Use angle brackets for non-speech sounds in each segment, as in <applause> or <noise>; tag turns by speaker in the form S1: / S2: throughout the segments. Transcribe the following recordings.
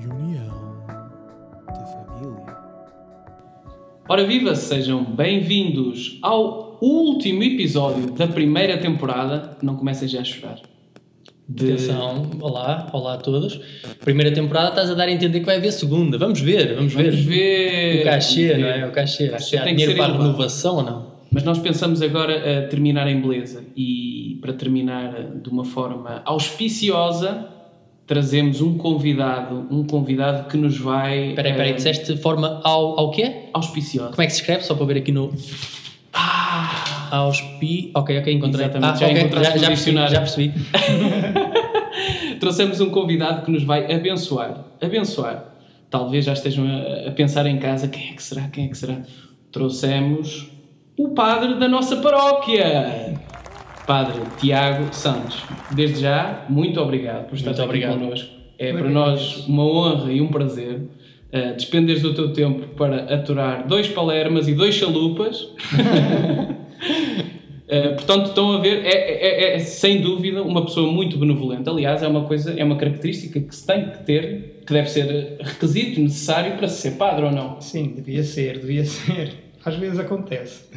S1: Reunião de família.
S2: Ora viva, sejam bem-vindos ao último episódio da primeira temporada. Não comecem já a chorar. De-
S3: Atenção, olá, olá a todos. Primeira temporada estás a dar a entender que vai haver segunda. Vamos ver, vamos ver.
S2: Vamos ver.
S3: O cachê,
S2: Vamos
S3: não
S2: ver.
S3: é? O cachê.
S2: O cachê
S3: Se há
S2: tem que
S3: dinheiro
S2: ser
S3: para a renovação ou não?
S2: Mas nós pensamos agora a terminar em beleza e para terminar de uma forma auspiciosa, trazemos um convidado, um convidado que nos vai
S3: Espera aí, espera aí,
S2: eh,
S3: disseste de forma ao, ao quê?
S2: auspiciosa.
S3: Como é que se escreve? Só para ver aqui no...
S2: Ah,
S3: Auspi... Ok, ok, encontrei.
S2: Exatamente,
S3: Ah,
S2: já
S3: ok,
S2: encontraste
S3: já, já percebi, já percebi. <laughs>
S2: trouxemos um convidado que nos vai abençoar. Abençoar. Talvez já estejam a, a pensar em casa, quem é que será? Quem é que será? Trouxemos o padre da nossa paróquia. Padre Tiago Santos. Desde já, muito obrigado por estar
S3: Muito
S2: aqui
S3: obrigado.
S2: connosco. É
S4: Eu
S2: para nós uma honra e um prazer uh, despenderes do teu tempo para aturar dois palermas e dois chalupas. Uh, <laughs> portanto, estão a ver, é, é- é- é, sem dúvida uma pessoa muito benevolente. Aliás, é uma coisa, é uma característica que se tem que ter, que deve ser requisito necessário para se ser padre ou não.
S4: Sim, devia ser, devia ser. Às vezes acontece.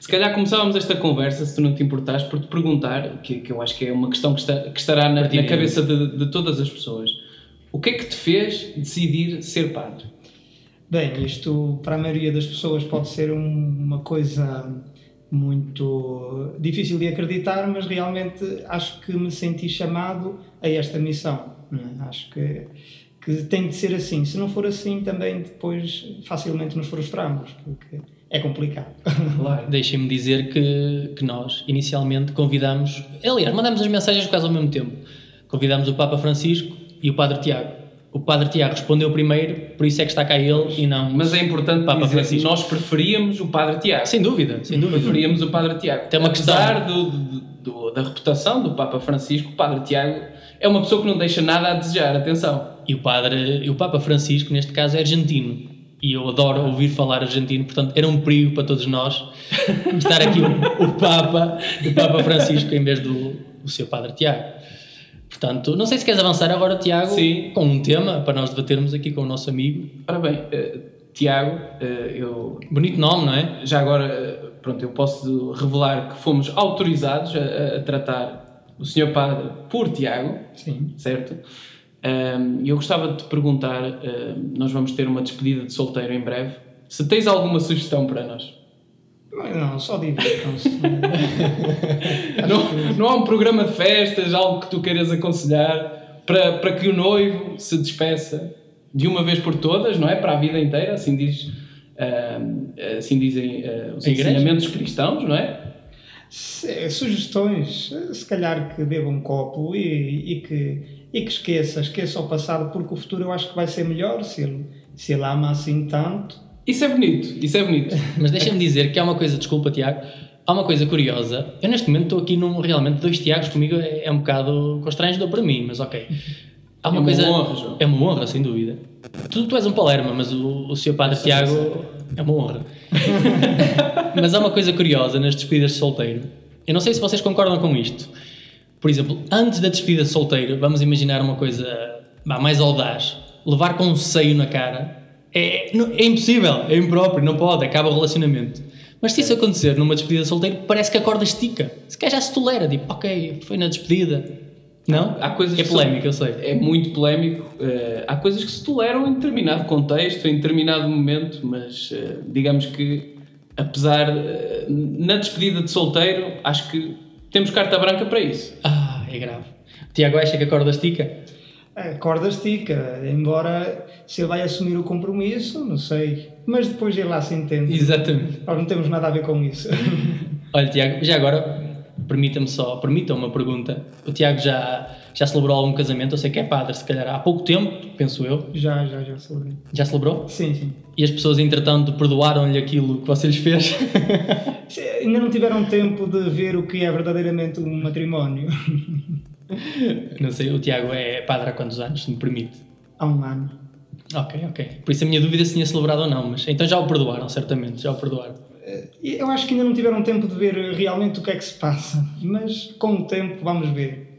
S2: Se calhar começávamos esta conversa, se tu não te importares, por te perguntar, que, que eu acho que é uma questão que, está- que estará na, na cabeça de, de todas as pessoas. O que é que te fez decidir ser padre?
S4: Bem, isto para a maioria das pessoas pode ser um- uma coisa muito difícil de acreditar, mas realmente acho que me senti chamado a esta missão. é? Acho que, que tem de ser assim. Se não for assim, também depois facilmente nos frustramos, porque é complicado.
S2: Claro.
S3: Deixem-me dizer que, que nós, inicialmente, convidamos... Aliás, mandamos as mensagens quase ao mesmo tempo. Convidamos o Papa Francisco e o Padre Tiago. O Padre Tiago respondeu primeiro, por isso é que está cá ele e não...
S2: Mas é importante
S3: Papa
S2: dizer que
S3: Francisco.
S2: nós preferíamos o padre Tiago.
S3: Sem dúvida, sem dúvida.
S2: preferíamos o Padre Tiago.
S3: Tem uma
S2: Apesar do, do- do- da reputação do Papa Francisco, o Padre Tiago é uma pessoa que não deixa nada a desejar, atenção.
S3: E o padre, e o Papa Francisco, neste caso, é argentino. E eu adoro ouvir falar argentino, portanto, era um perigo para todos nós estar aqui o, o Papa, o Papa Francisco em vez do o seu Padre Tiago. Portanto, não sei se queres avançar agora, Tiago,
S2: Sim.
S3: com um tema para nós debatermos aqui com o nosso amigo.
S2: Ora bem, eh, Tiago, eh, eu
S3: Bonito nome, não é?
S2: já agora, eh, pronto, eu posso revelar que fomos autorizados a, a- tratar o Sr. Padre por Tiago,
S4: Sim.
S2: certo? E eu gostava de te perguntar, nós vamos ter uma despedida de solteiro em breve, se tens alguma sugestão para nós?
S4: Não, só divirtam-se. <laughs> <laughs>
S2: Não, não há um programa de festas, algo que tu queiras aconselhar para, para que o noivo se despeça de uma vez por todas, não é? Para a vida inteira, assim, diz, assim dizem ah, os
S3: A igreja?
S2: ensinamentos cristãos, não é?
S4: Sugestões, se calhar que beba um copo e, e que, e que esqueça, esqueça o passado, porque o futuro eu acho que vai ser melhor se ele, se ele ama assim tanto.
S2: Isso é bonito, isso é bonito. <laughs>
S3: Mas deixa-me dizer que há uma coisa, desculpa, Tiago, há uma coisa curiosa. Eu, neste momento, estou aqui num. Realmente, dois Tiagos comigo é, é um bocado constrangedor para mim, mas ok. Há uma
S2: É uma
S3: coisa.
S2: honra, João.
S3: É uma honra, sem dúvida. Tu, tu és um Palerma, mas o, o seu padre Tiago é uma honra. <laughs> mas há uma coisa curiosa nas despedidas de solteiro. Eu não sei se vocês concordam com isto. Por exemplo, antes da despedida de solteiro, vamos imaginar uma coisa vá, mais audaz. Levar com um seio na cara é, é impossível, é impróprio, não pode, acaba o relacionamento. Mas se isso acontecer numa despedida de solteiro, parece que a corda estica. Se calhar já se tolera, tipo, ok, foi na despedida. Não?
S2: Há coisas
S3: é polémico, eu sei.
S2: É muito polémico. eh, há coisas que se toleram em determinado contexto, em determinado momento, mas eh, digamos que, apesar. eh, na despedida de solteiro, acho que temos carta branca para isso.
S3: Ah, é grave. O Tiago acha que a corda estica?
S4: A corda estica, embora se ele vai assumir o compromisso, não sei. Mas depois ele lá se entende.
S3: Exatamente.
S4: Nós não temos nada a ver com isso. <laughs>
S3: Olha, Tiago, já agora, permita-me só, permita uma pergunta. O Tiago já, já celebrou algum casamento? Eu sei que é padre, se calhar há pouco tempo, penso eu.
S4: já, já, já soube.
S3: Já celebrou?
S4: Sim, sim.
S3: E as pessoas, entretanto, perdoaram-lhe aquilo que você lhes fez? <laughs>
S4: Ainda não tiveram tempo de ver o que é verdadeiramente um matrimónio. <laughs>
S3: Não sei, o Tiago é padre há quantos anos, se me permite?
S4: Há um ano.
S3: Ok, ok. Por isso a minha dúvida é se tinha celebrado ou não, mas então já o perdoaram, certamente, já o perdoaram.
S4: E Eu acho que ainda não tiveram tempo de ver realmente o que é que se passa, mas com o tempo vamos ver.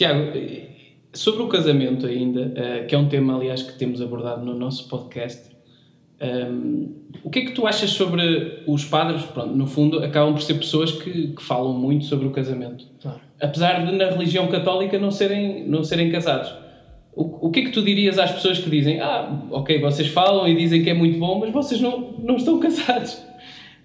S2: Tiago, eh, Sobre o casamento ainda, eh, que é um tema, aliás, que temos abordado no nosso podcast, ehm, o que é que tu achas sobre os padres? Pronto, no fundo, acabam por ser pessoas que, que falam muito sobre o casamento.
S4: Claro.
S2: Apesar de, na religião católica, não serem, não serem casados. O, o que é que tu dirias às pessoas que dizem ah, ok, vocês falam e dizem que é muito bom, mas vocês não, não estão <laughs> casados?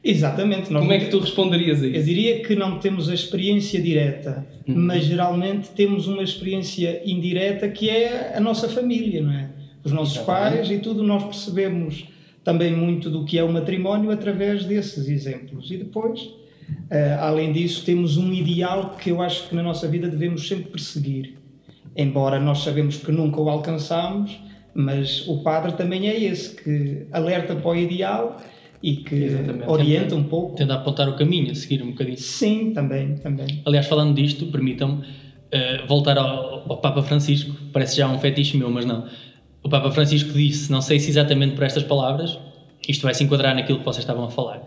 S4: Exatamente.
S2: Como é que tu responderias a
S4: Eu
S2: isso?
S4: diria que não temos a experiência direta,
S2: Uhum.
S4: mas geralmente temos uma experiência indireta que é a nossa família, não é? Os nossos
S2: Exatamente.
S4: pais e tudo, nós percebemos também muito do que é o matrimónio através desses exemplos. E depois, eh, além disso, temos um ideal que eu acho que na nossa vida devemos sempre perseguir. Embora nós sabemos que nunca o alcançamos, mas o padre também é esse, que alerta para o ideal e que
S2: Exatamente.
S4: orienta um pouco.
S3: Tenta apontar o caminho, a seguir um bocadinho.
S4: Sim, também, também.
S3: Aliás, falando disto, permitam-me eh, voltar ao, ao Papa Francisco. Parece já um fetiche meu, mas não. O Papa Francisco disse, não sei se exatamente por estas palavras, isto vai se enquadrar naquilo que vocês estavam a falar.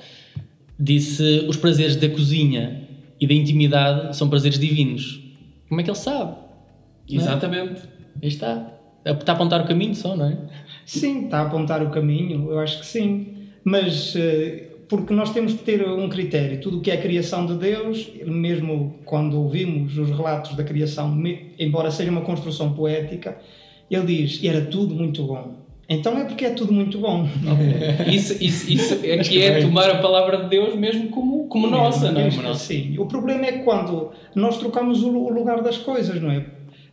S3: Disse: os prazeres da cozinha e da intimidade são prazeres divinos. Como é que ele sabe?
S2: Exatamente.
S3: Aí está. Está a apontar o caminho só, não é?
S4: Sim, está a apontar o caminho, eu acho que sim. Mas eh, porque nós temos que ter um critério. Tudo o que é criação de Deus, mesmo quando ouvimos os relatos da criação, embora seja uma construção poética, ele diz: era tudo muito bom. Então é porque é tudo muito bom. <laughs>
S2: Isso, isso, isso é que é tomar a palavra de Deus mesmo como, como nossa, não é?
S4: Mesmo Sim. O problema é quando nós trocamos o lugar das coisas, não é?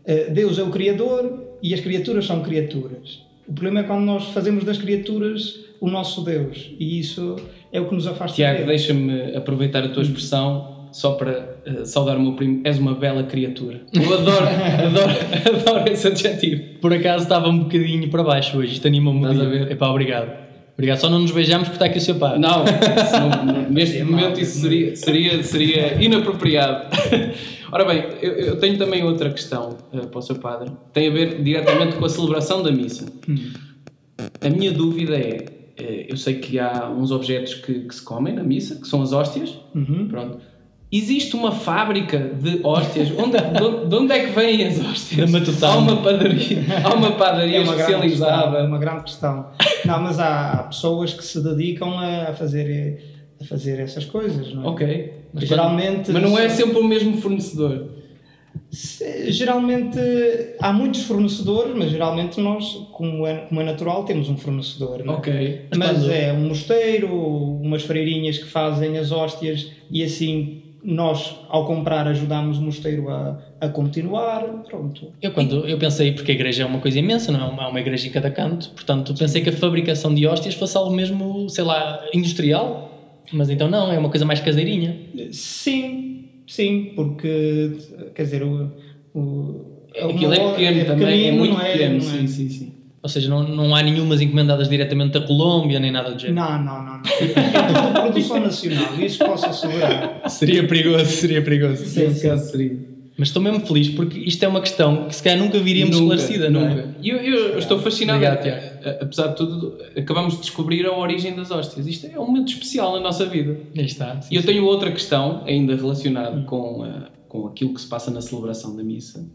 S4: Eh, Deus é o Criador e as criaturas são criaturas. O problema é quando nós fazemos das criaturas o nosso Deus e isso é o que nos afasta
S2: Tiago,
S4: dele.
S2: deixa-me aproveitar a tua expressão só para eh, saudar o meu primo. És uma bela criatura. Eu adoro, <laughs> adoro, adoro esse adjetivo.
S3: Por acaso estava um bocadinho para baixo hoje, isto anima-me
S2: Estás
S3: muito.
S2: a ver?
S3: Epá, obrigado. Obrigado. Só não nos beijamos porque está aqui o seu pai.
S2: Não, isso não- <laughs> neste
S4: É
S2: momento isso seria, seria, seria inapropriado. <laughs> Ora bem, eu, eu tenho também outra questão eh, para o seu padre. Tem a ver diretamente com a celebração da missa. A minha dúvida é, eu sei que há uns objetos que, que se comem na missa, que são as hóstias.
S4: Uhum.
S2: Pronto. Existe uma fábrica de hóstias? Onde, de, de onde é que vêm as hóstias? Há uma padaria, há uma padaria
S4: É uma grande, questão, é
S2: especializada.
S4: uma grande questão. Não, mas há, há pessoas que se dedicam a fazer, a fazer essas coisas, não é?
S2: Ok. Mas,
S4: Geralmente.
S2: mas não é sempre o mesmo fornecedor.
S4: Geralmente há muitos fornecedores, mas geralmente nós, como é, como é natural, temos um fornecedor. é?
S2: Ok.
S4: Mas
S3: quando-
S4: é um mosteiro, umas freirinhas que fazem as hóstias e assim nós, ao comprar, ajudamos o mosteiro a, a continuar. Pronto.
S3: Eu, quando, eu pensei, porque a igreja é uma coisa imensa, não é? Uma- Há uma igreja em cada canto, portanto, pensei que a fabricação de hóstias fosse algo mesmo, sei lá, industrial. Mas então não, é uma coisa mais caseirinha.
S4: Sim, sim, porque quer dizer, o, o,
S2: Aquilo é pequeno também, é
S4: pequenino,
S2: muito
S4: é-
S2: pequeno.
S4: não é?
S2: Sim, sim, sim.
S3: Ou seja, não, não há nenhumas encomendadas diretamente da Colômbia, nem nada do género.
S4: Não, não, não. não. É tudo produção nacional, isso posso assegurar. <laughs>
S3: Seria perigoso, seria perigoso.
S4: Sim, sim.
S2: caso seria.
S3: Mas estou mesmo feliz porque isto é uma questão que se calhar nunca viríamos esclarecida, não é?
S2: nunca. E eu, eu- estou fascinado.
S3: Obrigado,
S2: a-
S3: Tiago.
S2: a- apesar de tudo, acabamos de descobrir a origem das hóstias. Isto é um momento especial na nossa vida.
S3: Aí está. sim,
S2: E eu
S3: sim.
S2: tenho outra questão, ainda relacionada com, a- com aquilo que se passa na celebração da missa,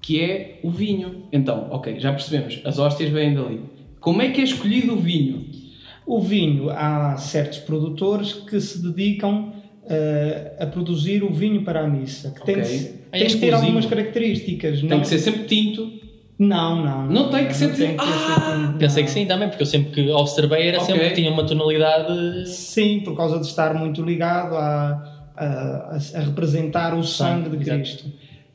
S2: que é o vinho. Então, ok, já percebemos, as hóstias vêm dali. Como é que é escolhido o vinho?
S4: O vinho, há certos produtores que se dedicam eh, a produzir o vinho para a missa, que tem, Se-
S3: É
S4: tem que ter algumas características.
S2: Tem
S4: não,
S2: que ser sempre tinto.
S4: Não, não.
S2: Não tem que ser
S4: tem
S2: tinto.
S4: que
S2: Ah!
S3: Pensei
S4: não.
S3: que sim também, porque eu sempre que observei era
S2: Ok.
S3: sempre que tinha uma tonalidade.
S4: Sim, por causa de estar muito ligado a, a, a representar o sangue de. Cristo.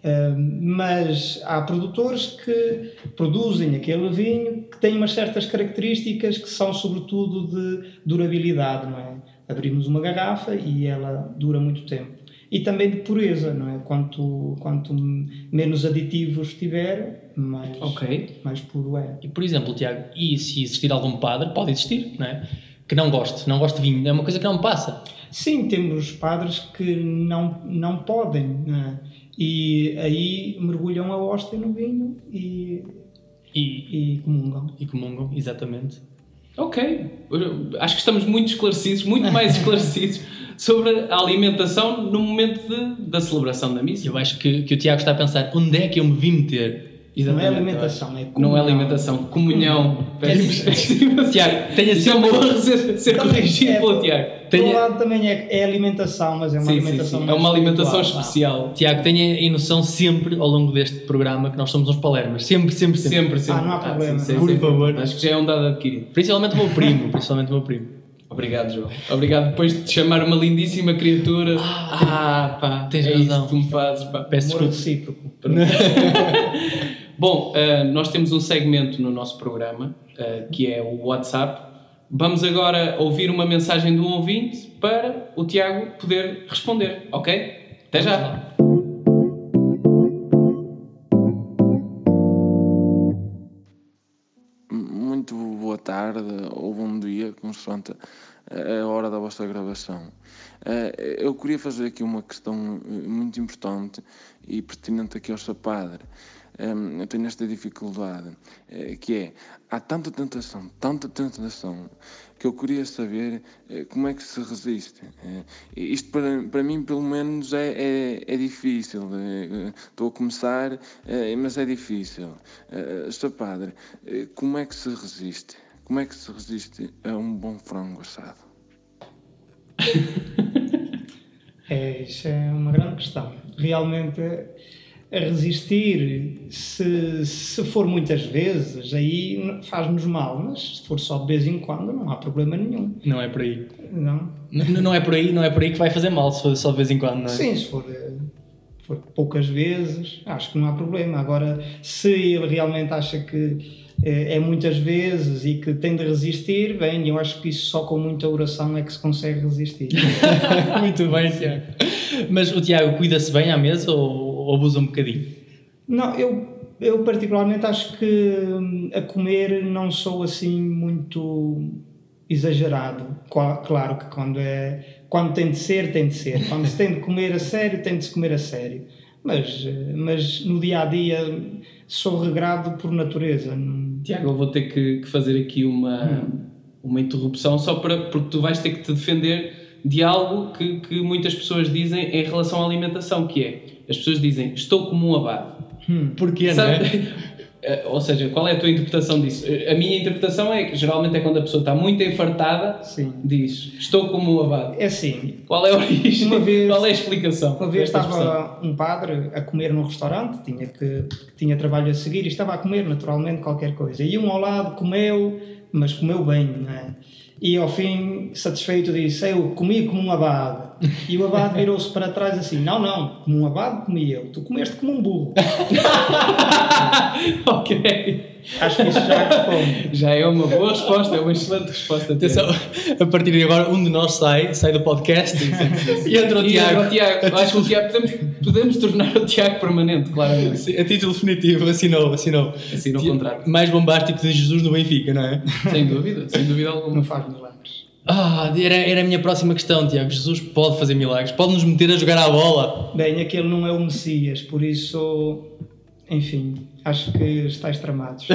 S4: Eh, mas há produtores que produzem aquele vinho que tem umas certas características que são sobretudo de durabilidade, não é? Abrimos uma garrafa e ela dura muito tempo. E também de pureza, não é? Quanto, quanto menos aditivos tiver, mais,
S2: Ok.
S4: mais puro é.
S3: E por exemplo, Tiago, e se existir algum padre, pode existir, não é? Que não goste, não goste de vinho, é uma coisa que não me passa.
S4: Sim, temos padres que não, não podem, né? e aí mergulham a hóstia no vinho e,
S3: E,
S4: e comungam.
S3: e comungam, exatamente.
S2: Ok. Acho que estamos muito esclarecidos, muito mais <laughs> esclarecidos sobre a alimentação no momento de- da celebração da missa.
S3: Eu acho que, que o Tiago está a pensar onde é que eu me vim meter.
S4: Não é alimentação, é
S2: Não é
S4: comunhão.
S2: alimentação, comunhão. Pedimos- <laughs>
S3: Tiago, tenha
S2: é uma honra ser, ser corrigido
S4: É,
S2: pelo Tiago.
S3: Tenha-
S4: lado também é, é alimentação, mas é uma
S2: Sim, sim,
S4: alimentação
S2: sim. É
S4: mais
S2: uma alimentação especial.
S3: Tiago, tenha em noção sempre ao longo deste programa que nós somos uns palermas. Sempre, sempre, sempre.
S2: Sempre, sempre.
S4: Ah, não há problema,
S2: sim, sim,
S3: Por
S2: sim.
S3: favor.
S2: Acho que já é um dado adquirido.
S3: Principalmente o meu primo. <laughs> Principalmente o meu primo.
S2: Obrigado, João. Obrigado depois de te chamar uma lindíssima criatura. Ah, pá.
S3: tens
S2: é
S3: razão.
S2: isso que tu me fazes, pá.
S3: Peço desculpa.
S4: recíproco. <laughs>
S2: Bom, eh, nós temos um segmento no nosso programa eh, que é o WhatsApp. Vamos agora ouvir uma mensagem de um ouvinte para o Tiago poder responder, ok? Até já!
S5: Muito boa tarde ou bom dia, consoante a hora da vossa gravação. Eh, Eu queria fazer aqui uma questão eh, muito importante e pertinente aqui ao seu padre. Em, Eu tenho esta dificuldade, eh, que é, há tanta tentação, tanta tentação, que eu queria saber eh, como é que se resiste. Eh, Isto para, para mim, pelo menos, é, é, é difícil. Estou a começar, mas é difícil. Sr. Padre, como é que se resiste? Como é que se resiste a um bom frango assado? <laughs>
S4: É, isso é uma grande questão. Realmente, a resistir, se, se for muitas vezes, aí faz-nos mal, mas se for só de vez em quando, não há problema nenhum.
S3: Não é por aí.
S4: Não?
S3: N- Não é por aí, não é por aí que vai fazer mal, se for só de vez em quando, não é?
S4: Sim, se for, eh, for poucas vezes, acho que não há problema. Agora, se ele realmente acha que eh, é muitas vezes e que tem de resistir, bem, eu acho que isso só com muita oração é que se consegue resistir. <laughs>
S3: Muito bem, Tiago. Mas o Tiago cuida-se bem à mesa ou, ou abusa um bocadinho?
S4: Não, eu, eu particularmente acho que hum, a comer não sou assim muito exagerado. Claro que quando é quando tem de ser, tem de ser. Quando se tem de comer a sério, tem de se comer a sério. Mas, mas no dia a dia sou regrado por natureza.
S2: Tiago, eu vou ter que, que fazer aqui uma, uma interrupção só para, porque tu vais ter que te defender de algo que, que muitas pessoas dizem em relação à alimentação, que é, as pessoas dizem, estou como um abade.
S4: Hum.
S3: Porquê, não é?
S2: Sabe? <laughs> Eh, Ou seja, qual é a tua interpretação disso? Eh, A minha interpretação é que geralmente é quando a pessoa está muito enfartada,
S4: Sim.
S2: diz, estou como um abade.
S4: É assim,
S2: Qual é a origem?
S4: Uma vez-
S2: Qual é a explicação?
S4: Uma vez
S2: desta expressão?
S4: estava um padre a comer num restaurante, tinha, que, tinha trabalho a seguir e estava a comer naturalmente qualquer coisa. E um ao lado comeu, mas comeu bem, não é? E ao fim, satisfeito, disse: Eu comi como um abade. E o abade virou-se para trás assim: Não, não, como um abade comi eu, tu comeste como um burro. <laughs>
S2: ok.
S4: Acho que isso já responde.
S2: Já é uma boa resposta, é uma excelente resposta.
S3: Atenção, a partir de agora um de nós sai, sai do podcast <laughs> e entra o Tiago.
S2: o Tiago, acho que o Tiago podemos, podemos tornar o Tiago permanente, claramente.
S3: Sim, A título definitivo, assinou, assinou.
S2: Assim no
S3: Ti-
S2: contrato.
S3: Mais bombástico de Jesus no Benfica, não é?
S2: Sem dúvida, sem dúvida alguma.
S4: Não faz milagres.
S3: Ah, era, era a minha próxima questão, Tiago. Jesus pode fazer milagres, pode nos meter a jogar à bola.
S4: Bem, aquele não é o Messias, por isso, enfim, acho que estáis tramados. <laughs>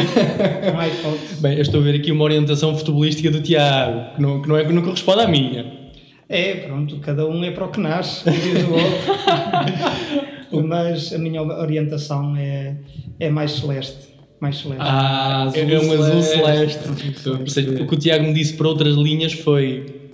S4: Não há hipótese.
S3: Bem, eu estou a ver aqui uma orientação futebolística do Tiago, que não, que não, é, não corresponde à minha.
S4: É, pronto, cada um é para o que nasce, diz o outro. <laughs> Mas a minha orientação é, é mais celeste. Mais celeste.
S2: Ah,
S3: é, é um azul celeste. O que o Tiago me disse por outras linhas foi.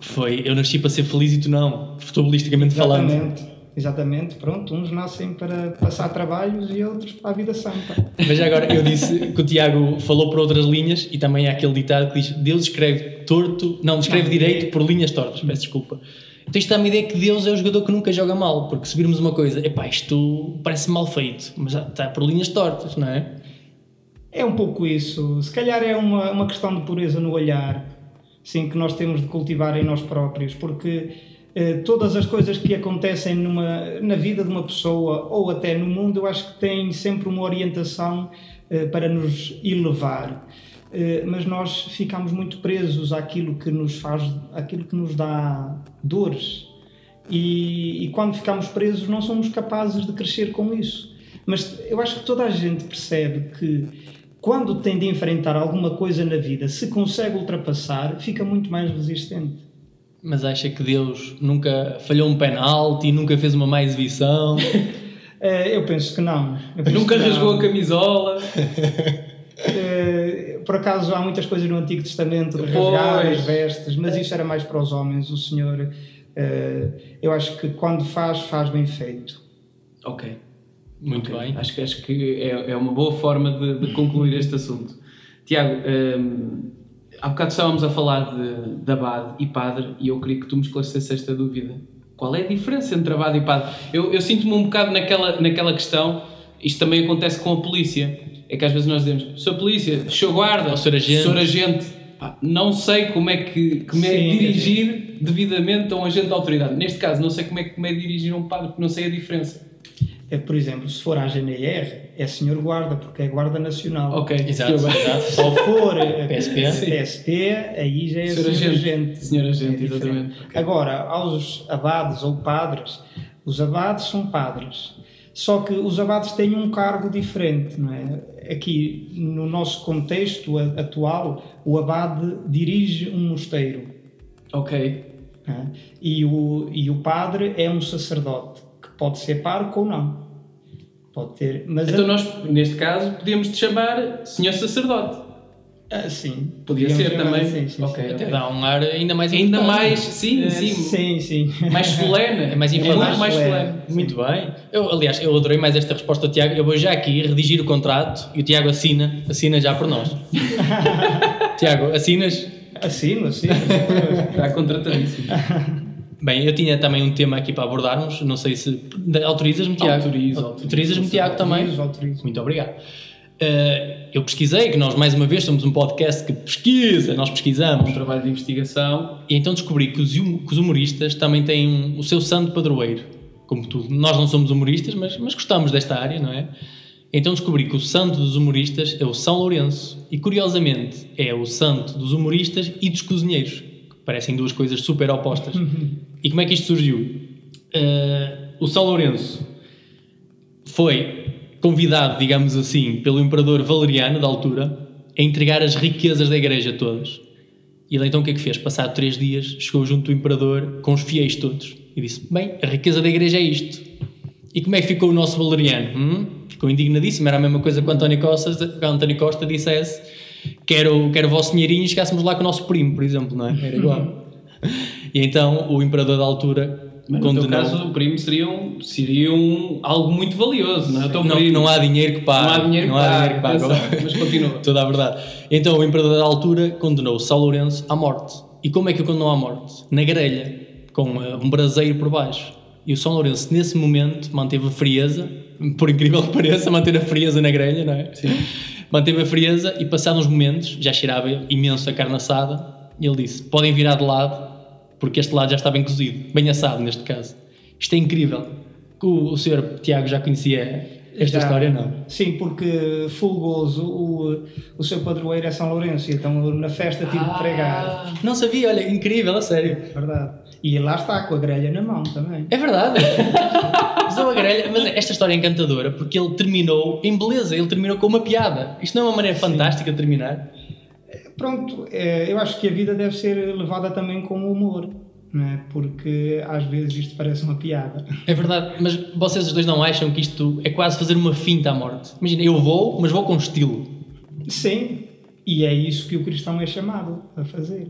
S3: Foi, eu nasci para ser feliz e tu não, futebolisticamente falando.
S4: Exatamente. Exatamente, pronto, uns nascem para passar trabalhos e outros para a vida santa.
S3: Mas agora, eu disse que o Tiago falou por outras linhas e também há aquele ditado que diz: Deus escreve torto, não, escreve
S4: Não,
S3: direito por linhas tortas. Peço desculpa. Então isto dá-me a ideia que Deus é o jogador que nunca joga mal, porque se virmos uma coisa, epá, isto parece mal feito, mas está por linhas tortas, não é?
S4: É um pouco isso. Se calhar é uma, uma questão de pureza no olhar, sim, que nós temos de cultivar em nós próprios, porque eh, todas as coisas que acontecem numa, na vida de uma pessoa ou até no mundo, eu acho que têm sempre uma orientação eh, para nos elevar. Eh, mas nós ficamos muito presos àquilo que nos faz, àquilo que nos dá dores. E, e quando ficamos presos, não somos capazes de crescer com isso. Mas eu acho que toda a gente percebe que quando tem de enfrentar alguma coisa na vida, se consegue ultrapassar, fica muito mais resistente.
S3: Mas acha que Deus nunca falhou um penalti, nunca fez uma má exibição? <laughs>
S4: Eh, eu penso que não. Penso
S2: Nunca
S4: que não.
S2: rasgou a camisola. <laughs>
S4: Eh, por acaso há muitas coisas no Antigo Testamento de rasgar as vestes, mas isso era mais para os homens. O Senhor, eh, eu acho que quando faz, faz bem feito.
S2: Ok.
S3: Muito
S2: Ok.
S3: bem.
S2: Acho, que- acho que é, é uma boa forma de, de concluir este assunto. Tiago, hum, há bocado estávamos a falar de, de abade e padre e eu queria que tu me esclarecesse esta dúvida. Qual é a diferença entre abade e padre? Eu, eu sinto-me um bocado naquela, naquela questão, isto também acontece com a polícia. É que às vezes nós dizemos, sou polícia, sou guarda,
S3: Ou senhor agente."
S2: senhor agente. Pá, não sei como é que como é
S4: Sim.
S2: dirigir devidamente a um agente de autoridade. Neste caso, não sei como é, como é dirigir um padre, porque não sei a diferença.
S4: É, por exemplo, se for à GNR, é Senhor Guarda, porque é Guarda Nacional.
S2: Ok,
S3: Exato, exato. <laughs>
S4: Se for eh,
S3: PSP.
S4: PSP, aí já é
S2: Senhor
S4: Senhor,
S2: agente.
S4: Agente.
S2: Senhor agente,
S4: É
S2: exatamente. Ok.
S4: Agora, aos abades ou padres, os abades são padres. Só que os abades têm um cargo diferente, não é? Aqui, no nosso contexto a- atual, o abade dirige um mosteiro.
S2: Ok.
S4: é? E, o, e o padre é um sacerdote, pode ser parco ou não. Pode ter. Mas
S2: Então
S4: a-
S2: nós, neste caso, podíamos te chamar Senhor Sacerdote.
S4: ah, sim.
S2: Podia ser também.
S4: assim, sim,
S2: Ok.
S4: sim.
S3: Até dá um ar ainda mais
S2: Ainda mais, sim,
S4: Eh,
S2: sim,
S4: sim, sim.
S2: mais <laughs> solene.
S3: É mais
S2: muito
S3: informal.
S2: mais
S4: solene.
S2: solene.
S3: Muito bem. Eu, aliás, eu adorei mais esta resposta do Tiago. Eu vou já aqui redigir o contrato e o Tiago assina, assina já por nós. <laughs> Tiago, assinas?
S4: Assino, assino.
S2: Está contratadíssimo. <laughs>
S3: Bem, eu tinha também um tema aqui para abordarmos. Não sei se. Autorizas-me, Tiago?
S2: Autorizo.
S3: Autorizas-me, Tiago, também?
S4: Autorizo, autorizo.
S3: Muito obrigado. Eh, eu pesquisei, que nós mais uma vez somos um podcast que pesquisa, nós pesquisamos.
S2: Um trabalho de investigação.
S3: E então descobri que os, que os humoristas também têm um- o seu santo padroeiro, como tudo. Nós não somos humoristas, mas, mas gostamos desta área, não é? Então descobri que o santo dos humoristas é o São Lourenço. E curiosamente é o santo dos humoristas e dos cozinheiros, parecem duas coisas super opostas. e como é que isto surgiu? Eh, o São Lourenço foi convidado, digamos assim, pelo imperador Valeriano, da altura, a entregar as riquezas da igreja todas. E ele então o que é que fez? Passado três dias, chegou junto do imperador com os fiéis todos e disse: Bem, a riqueza da igreja é isto. E como é que ficou o nosso Valeriano? Hum? Ficou indignadíssimo. Era a mesma coisa que o António Costa, que o António Costa dissesse: Quero, quero o vosso dinheirinho e chegássemos lá com o nosso primo, por exemplo, não é? Era igual. e então o imperador da altura
S2: Mas no teu caso, o primo seria, um, seria um, algo muito valioso, não é?
S3: Não,
S2: primo.
S3: não há dinheiro que pague.
S2: Não há dinheiro
S3: não
S2: que
S3: há dinheiro que pague.
S2: mas continua. <laughs>
S3: Toda a verdade. Então o imperador da altura condenou São Lourenço à morte. E como é que o condenou à morte? Na grelha, com eh, um braseiro por baixo. E o São Lourenço, nesse momento, manteve a frieza, por incrível que <laughs> pareça, manteve a frieza na grelha, não é? Sim. Manteve a frieza e, passados uns momentos, já cheirava imenso a carne assada, e ele disse: Podem virar de lado, porque este lado já está bem cozido, bem assado neste caso. Isto é incrível. O, o senhor Tiago já conhecia esta
S4: Já-
S3: história, não?
S4: Sim, porque Fulgoso, o, o seu padroeiro é São Lourenço, então na festa tive de pregar.
S3: Não sabia, olha, incrível, a sério.
S4: É verdade. E lá está, com a grelha na mão também.
S3: É verdade. <laughs> Mas, é uma grelha- mas esta história é encantadora porque ele terminou em beleza, ele terminou com uma piada. Isto não é uma maneira fantástica de terminar?
S4: Pronto, é, eu acho que a vida deve ser levada também com humor, é? Porque às vezes isto parece uma piada.
S3: É verdade, mas vocês os dois não acham que isto é quase fazer uma finta à morte? Imagina, eu vou, mas vou com estilo.
S4: Sim, e é isso que o cristão é chamado a fazer.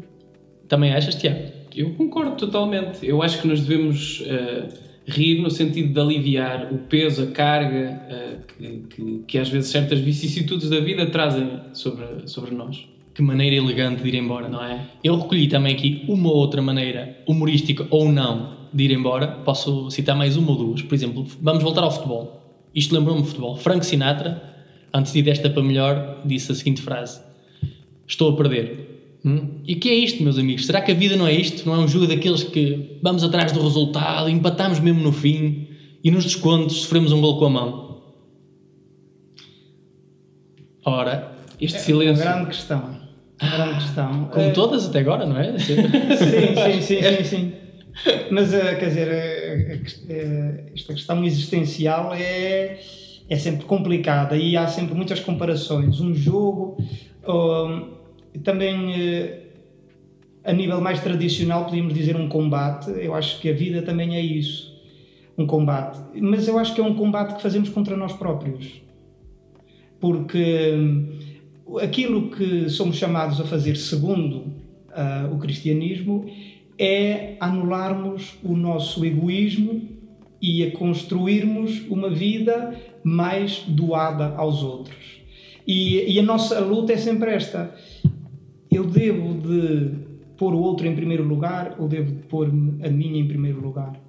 S3: Também achas, Tiago?
S2: Eu concordo totalmente. Eu acho que nos devemos eh, rir no sentido de aliviar o peso, a carga eh, que, que, que às vezes certas vicissitudes da vida trazem sobre, sobre nós.
S3: Que maneira elegante de ir embora,
S2: Não é?
S3: Eu recolhi também aqui uma outra maneira, humorística ou não, de ir embora. Posso citar mais uma ou duas. Por exemplo, vamos voltar ao futebol. Isto lembrou-me de futebol. Frank Sinatra, antes de ir desta para melhor, disse a seguinte frase: Estou a perder. Hum? E o que é isto, meus amigos? Será que a vida não é isto? Não é um jogo daqueles que vamos atrás do resultado, empatamos mesmo no fim e nos descontos sofremos um gol com a mão? Ora,
S2: Este
S4: Uma
S2: silêncio.
S4: grande questão. Grande questão.
S3: como
S4: Eh,
S3: todas até agora, não é? <laughs>
S4: Sim, sim, sim, sim, sim. Mas, eh, quer dizer, eh, eh, esta questão existencial é, é sempre complicada e há sempre muitas comparações. Um jogo, ou, também a nível mais tradicional, podíamos dizer um combate. Eu acho que a vida também é isso. um combate, mas eu acho que é um combate que fazemos contra nós próprios. Porque hum, aquilo que somos chamados a fazer segundo ah, o cristianismo é anularmos o nosso egoísmo e a construirmos uma vida mais doada aos outros. E, e a nossa luta é sempre esta. Eu devo de pôr o outro em primeiro lugar ou devo de pôr-me a mim em primeiro lugar?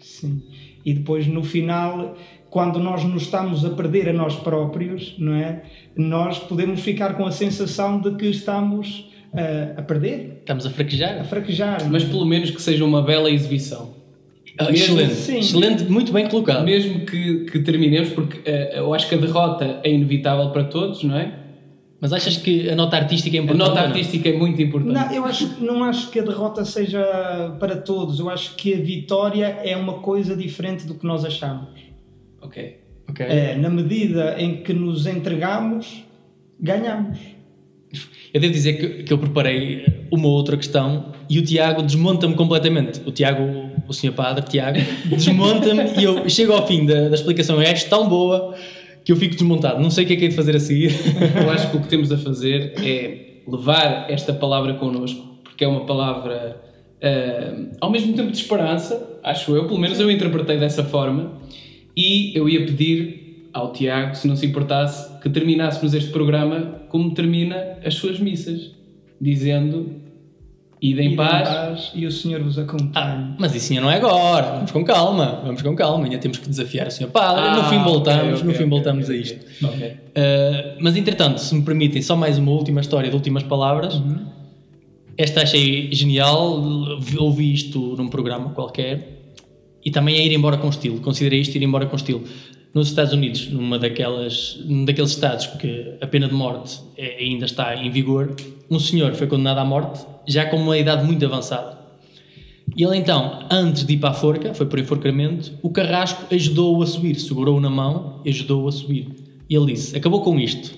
S4: Sim. E depois no final, quando nós nos estamos a perder a nós próprios, não é? Nós podemos ficar com a sensação de que estamos ah, a perder,
S3: Estamos a
S4: a
S3: fraquejar.
S4: fraquejar.
S2: Mas pelo menos que seja uma bela exibição.
S3: Ah, excelente,
S4: sim.
S3: excelente, muito bem colocado.
S2: Mesmo que, que terminemos, porque eh, eu acho que a derrota é inevitável para todos, não é?
S3: Mas achas que a nota artística é
S2: A
S3: importante?
S2: nota
S3: ou não?
S2: artística é muito importante.
S4: Não, eu acho, não acho que a derrota seja para todos. Eu acho que a vitória é uma coisa diferente do que nós achamos.
S2: Ok.
S3: Ok.
S4: É, na medida em que nos entregamos, ganhamos.
S3: Eu devo dizer que, que eu preparei uma outra questão e o Tiago desmonta-me completamente. O Tiago, o senhor padre, Tiago, desmonta-me e eu chego ao fim da, da explicação. És tão boa que eu fico desmontado. Não sei o que é que é de fazer a seguir. <laughs>
S2: Eu acho que o que temos a fazer é levar esta palavra connosco, porque é uma palavra eh, ao mesmo tempo de esperança, acho eu, pelo menos eu interpretei dessa forma, e eu ia pedir ao Tiago, se não se importasse, que terminássemos este programa como termina as suas missas, dizendo: Ide em
S4: Ide
S2: paz.
S4: e o Senhor vos acompanhe.
S3: Ah, mas isso ainda não é agora. Vamos com calma. Vamos com calma. Ainda temos que desafiar o senhor padre. no
S2: Ah,
S3: fim
S2: ok,
S3: voltamos,
S2: ok,
S3: no fim
S2: ok,
S3: voltamos a isto. Uh, mas entretanto, se me permitem, só mais uma última história de últimas palavras.
S2: Uhum.
S3: Esta achei genial, ouvi isto num programa qualquer e também é ir embora com estilo. Considerei isto ir embora com estilo. Nos Estados Unidos, numa daquelas, num daqueles estados que a pena de morte é- ainda está em vigor, um senhor foi condenado à morte já com uma idade muito avançada. E ele então, antes de ir para a forca, foi por enforcamento, o carrasco ajudou-o a subir, segurou-o na mão e ajudou-o a subir. E ele disse: Acabou com isto,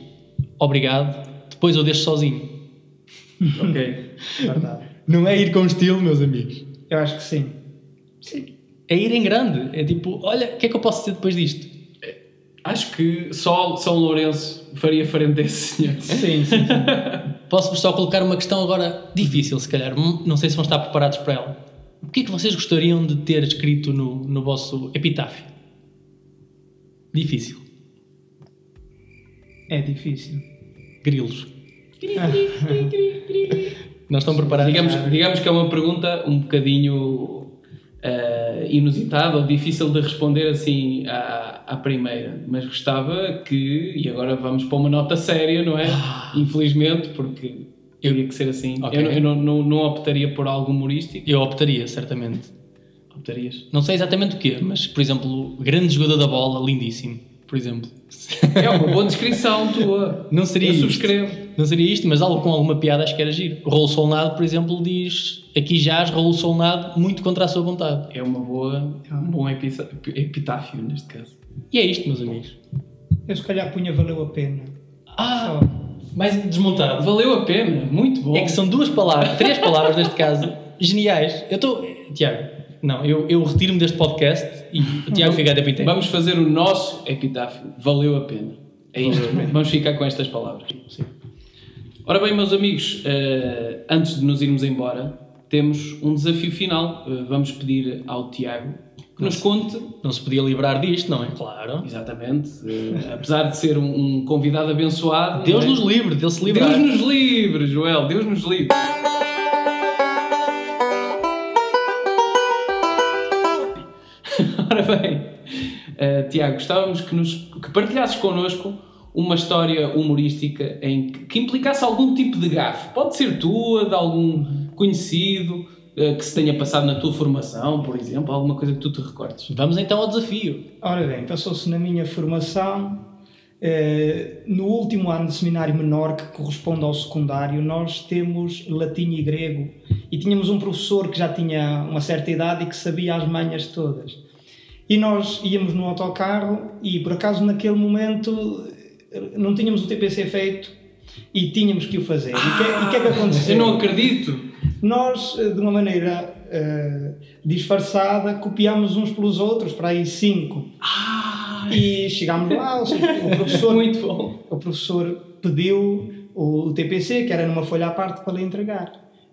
S3: obrigado, depois eu deixo sozinho. <laughs>
S2: Ok.
S4: Verdade.
S3: Não é ir com estilo, meus amigos.
S4: Eu acho que sim. Sim.
S3: É ir em grande. É tipo, olha, o que é que eu posso dizer depois disto?
S2: Acho que só São Lourenço faria frente a esse senhor.
S4: Sim, sim, sim. <laughs>
S3: Posso-vos só colocar uma questão agora difícil, se calhar. Hum, Não sei se vão estar preparados para ela. O que é que vocês gostariam de ter escrito no, no vosso epitáfio? Difícil.
S4: É difícil.
S3: Grilos. Não estão preparados?
S2: Digamos, digamos que é uma pergunta um bocadinho eh, inusitada ou difícil de responder assim à, à primeira, mas gostava que, e agora vamos para uma nota séria, não é? Infelizmente, porque teria que ser assim.
S3: Ok.
S2: Eu, não- eu não, não, não optaria por algo humorístico.
S3: Eu optaria, certamente.
S2: Optarias?
S3: Não sei exatamente o quê, mas, por exemplo, grande jogador da bola, lindíssimo. Por exemplo.
S2: É uma boa descrição tua.
S3: Não seria
S2: Eu
S3: isto.
S2: subscrevo.
S3: Não seria isto, mas algo com alguma piada acho que era giro. Raul Solnado, por exemplo, diz aqui jaz Raul Solnado muito contra a sua vontade.
S2: É uma boa, um bom epitáfio neste caso.
S3: E é isto, meus amigos.
S4: Eu se calhar punha valeu a pena.
S3: Ah,
S4: Só.
S3: mais desmontado.
S2: Valeu a pena, muito bom.
S3: É que são duas palavras, três palavras neste caso, <laughs> geniais. Eu estou. Tiago, não, eu, eu retiro-me deste podcast e o <laughs> Tiago fica a tempo inteiro.
S2: Vamos fazer o nosso epitáfio. Valeu a pena. É isto. Vamos ficar com estas palavras. Ora bem, meus amigos, eh, antes de nos irmos embora, temos um desafio final. Eh, vamos pedir ao Tiago que nos conte,
S3: Não se podia livrar disto, não é? Claro.
S2: exatamente, eh, apesar de ser um, um convidado abençoado.
S3: Deus
S2: não é?
S3: nos livre, Deus se livrar.
S2: Deus nos livre, Joel, Deus nos livre. Tiago, gostávamos que, nos, que partilhasses connosco uma história humorística em que, que implicasse algum tipo de gafe. Pode ser tua, de algum conhecido, eh, que se tenha passado na tua formação, por exemplo, alguma coisa que tu te recordes.
S3: Vamos então ao desafio.
S4: Ora bem, passou-se na minha formação, eh, no último ano de seminário menor, que corresponde ao secundário, nós temos latim e grego. E tínhamos um professor que já tinha uma certa idade e que sabia as manhas todas. E nós íamos no autocarro e, por acaso, naquele momento, eh, não tínhamos o TPC feito e tínhamos que o fazer. E o que, é- que é que aconteceu?
S2: Eu não acredito!
S4: Nós, eh, de uma maneira eh, disfarçada, copiámos uns pelos outros, para aí cinco. E chegámos lá, o, o professor, <laughs>
S2: Muito bom.
S4: o professor pediu o TPC, que era numa folha à parte, para lhe entregar.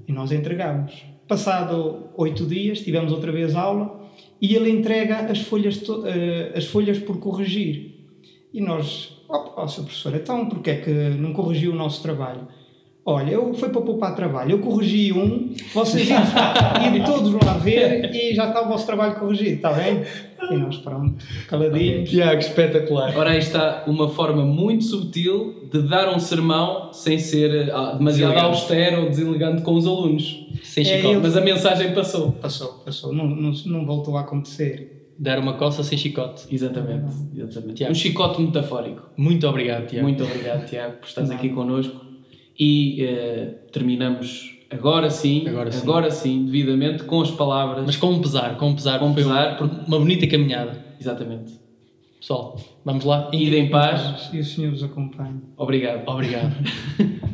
S4: E nós entregámos. Passado oito dias, tivemos outra vez aula e ele entrega as folhas, eh, as folhas por corrigir. E nós, ó oh, Sr. Professor, então porquê é que não corrigiu o nosso trabalho? Olha, eu foi para poupar trabalho, eu corrigi um, vocês iam, todos lá ver e já está o vosso trabalho corrigido, está bem? E nós, pronto, caladinhos.
S3: Tiago, espetacular.
S2: Ora, aí está uma forma muito subtil de dar um sermão sem ser ah, demasiado
S3: Deselegante.
S2: austero ou deselegante com os alunos.
S3: Sem
S4: É,
S3: chicote.
S4: eu-
S2: Mas a mensagem passou.
S4: Passou, passou, não, não, não voltou a acontecer.
S3: Dar uma coça sem chicote.
S2: Exatamente. exatamente.
S3: Tiago.
S2: Um chicote metafórico.
S3: Muito obrigado, Tiago.
S2: Muito obrigado, Tiago, por estares aqui connosco. E eh, terminamos agora sim,
S3: Agora sim.
S2: sim, devidamente, com as palavras.
S3: Mas com um pesar, com um pesar.
S2: Com
S3: foi
S2: pesar,
S3: uma, uma bonita caminhada.
S2: Exatamente.
S3: Pessoal, vamos lá.
S2: Ida em paz.
S4: E o Senhor vos acompanhe.
S2: Obrigado.
S3: Obrigado. <laughs>